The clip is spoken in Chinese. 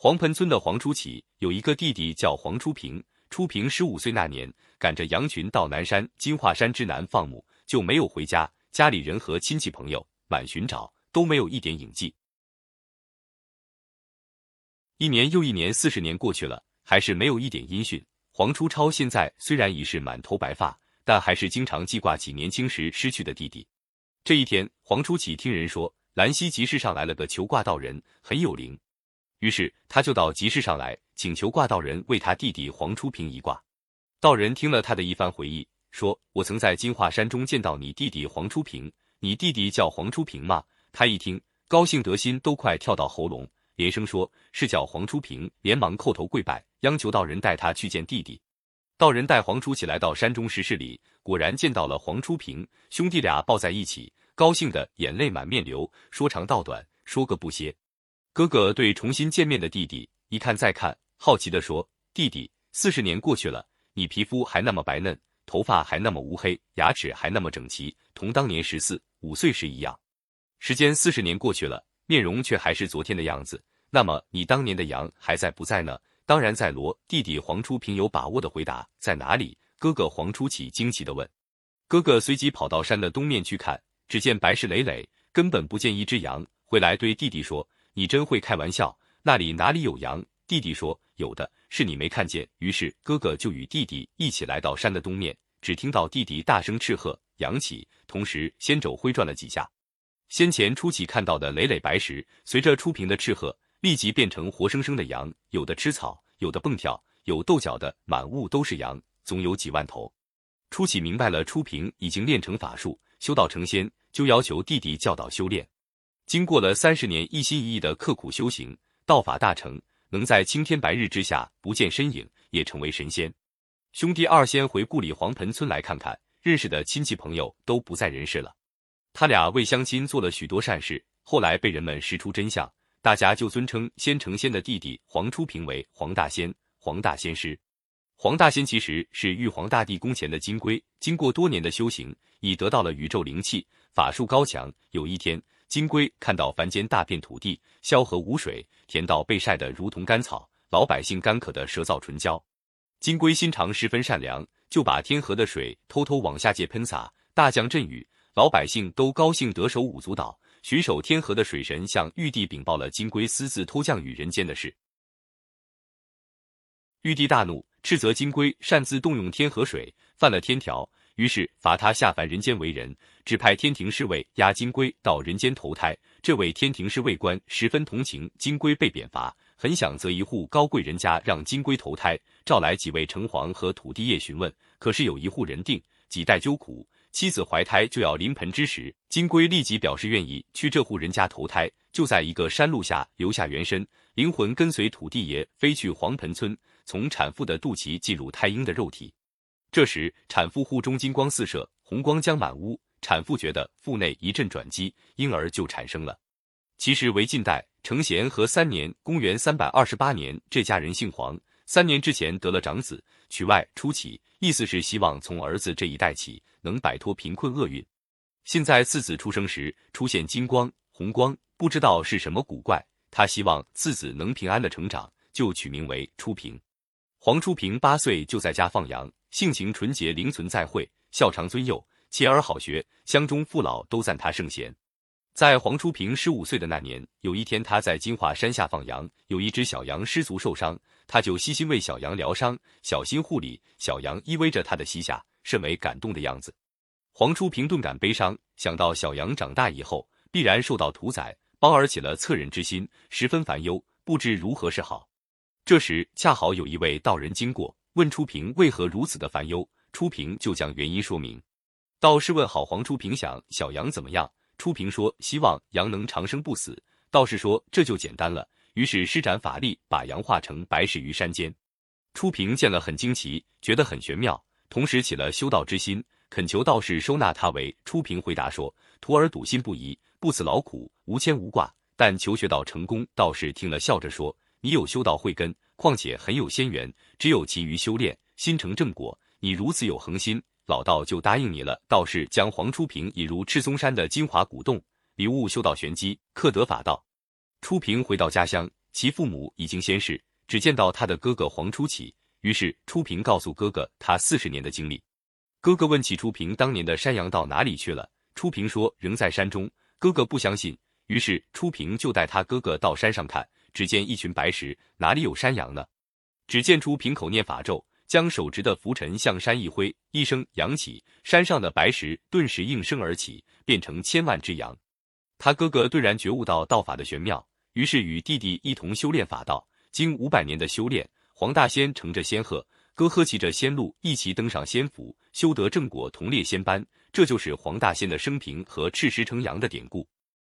黄盆村的黄初起有一个弟弟叫黄初平。初平十五岁那年，赶着羊群到南山金华山之南放牧，就没有回家。家里人和亲戚朋友满寻找，都没有一点影迹。一年又一年，四十年过去了，还是没有一点音讯。黄初超现在虽然已是满头白发，但还是经常记挂起年轻时失去的弟弟。这一天，黄初起听人说兰溪集市上来了个求卦道人，很有灵。于是他就到集市上来，请求卦道人为他弟弟黄初平一卦。道人听了他的一番回忆，说：“我曾在金华山中见到你弟弟黄初平，你弟弟叫黄初平吗？”他一听，高兴得心都快跳到喉咙，连声说：“是叫黄初平。”连忙叩头跪拜，央求道人带他去见弟弟。道人带黄初起来到山中石室里，果然见到了黄初平，兄弟俩抱在一起，高兴的眼泪满面流，说长道短，说个不歇。哥哥对重新见面的弟弟一看再看，好奇地说：“弟弟，四十年过去了，你皮肤还那么白嫩，头发还那么乌黑，牙齿还那么整齐，同当年十四五岁时一样。时间四十年过去了，面容却还是昨天的样子。那么你当年的羊还在不在呢？”“当然在。”罗弟弟黄初平有把握的回答：“在哪里？”哥哥黄初起惊奇地问。哥哥随即跑到山的东面去看，只见白石累累，根本不见一只羊。回来对弟弟说。你真会开玩笑，那里哪里有羊？弟弟说有的，是你没看见。于是哥哥就与弟弟一起来到山的东面，只听到弟弟大声斥喝：“扬起！”同时先肘挥转了几下。先前初起看到的累累白石，随着初平的斥喝，立即变成活生生的羊，有的吃草，有的蹦跳，有斗角的，满屋都是羊，总有几万头。初起明白了，初平已经练成法术，修道成仙，就要求弟弟教导修炼。经过了三十年一心一意的刻苦修行，道法大成，能在青天白日之下不见身影，也成为神仙。兄弟二先回故里黄盆村来看看，认识的亲戚朋友都不在人世了。他俩为乡亲做了许多善事，后来被人们识出真相，大家就尊称先成仙的弟弟黄初平为黄大仙、黄大仙师。黄大仙其实是玉皇大帝宫前的金龟，经过多年的修行，已得到了宇宙灵气，法术高强。有一天。金龟看到凡间大片土地萧何无水，田道被晒得如同干草，老百姓干渴的舌燥唇焦。金龟心肠十分善良，就把天河的水偷偷往下界喷洒，大降阵雨，老百姓都高兴得手舞足蹈。巡守天河的水神向玉帝禀报了金龟私自偷降雨人间的事。玉帝大怒，斥责金龟擅自动用天河水，犯了天条。于是罚他下凡人间为人，指派天庭侍卫押金龟到人间投胎。这位天庭侍卫官十分同情金龟被贬罚，很想择一户高贵人家让金龟投胎，召来几位城隍和土地爷询问。可是有一户人定，几代纠苦，妻子怀胎就要临盆之时，金龟立即表示愿意去这户人家投胎，就在一个山路下留下原身，灵魂跟随土地爷飞去黄盆村，从产妇的肚脐进入胎婴的肉体。这时，产妇腹中金光四射，红光将满屋。产妇觉得腹内一阵转机，婴儿就产生了。其实为晋代成贤和三年（公元三百二十八年），这家人姓黄，三年之前得了长子，取外初起，意思是希望从儿子这一代起能摆脱贫困厄运。现在次子出生时出现金光、红光，不知道是什么古怪。他希望次子能平安的成长，就取名为初平。黄初平八岁就在家放羊。性情纯洁，灵存在会，孝长尊幼，勤而好学，乡中父老都赞他圣贤。在黄初平十五岁的那年，有一天他在金华山下放羊，有一只小羊失足受伤，他就悉心为小羊疗伤，小心护理。小羊依偎着他的膝下，甚为感动的样子。黄初平顿感悲伤，想到小羊长大以后必然受到屠宰，帮儿起了恻忍之心，十分烦忧，不知如何是好。这时恰好有一位道人经过。问初平为何如此的烦忧，初平就将原因说明。道士问好黄初平想小羊怎么样，初平说希望羊能长生不死。道士说这就简单了，于是施展法力把羊化成白石于山间。初平见了很惊奇，觉得很玄妙，同时起了修道之心，恳求道士收纳他为。初平回答说徒儿笃信不疑，不辞劳苦，无牵无挂，但求学道成功。道士听了笑着说你有修道慧根。况且很有仙缘，只有勤于修炼，心成正果。你如此有恒心，老道就答应你了。道士将黄初平引入赤松山的金华古洞，礼物修道玄机，克得法道。初平回到家乡，其父母已经仙逝，只见到他的哥哥黄初起。于是初平告诉哥哥他四十年的经历。哥哥问起初平当年的山羊到哪里去了，初平说仍在山中。哥哥不相信，于是初平就带他哥哥到山上看，只见一群白石，哪里有山羊呢？只见出瓶口念法咒，将手执的拂尘向山一挥，一声扬起，山上的白石顿时应声而起，变成千万只羊。他哥哥顿然觉悟到道法的玄妙，于是与弟弟一同修炼法道。经五百年的修炼，黄大仙乘着仙鹤。哥呵骑着仙鹿一齐登上仙府，修得正果，同列仙班。这就是黄大仙的生平和赤石成羊的典故。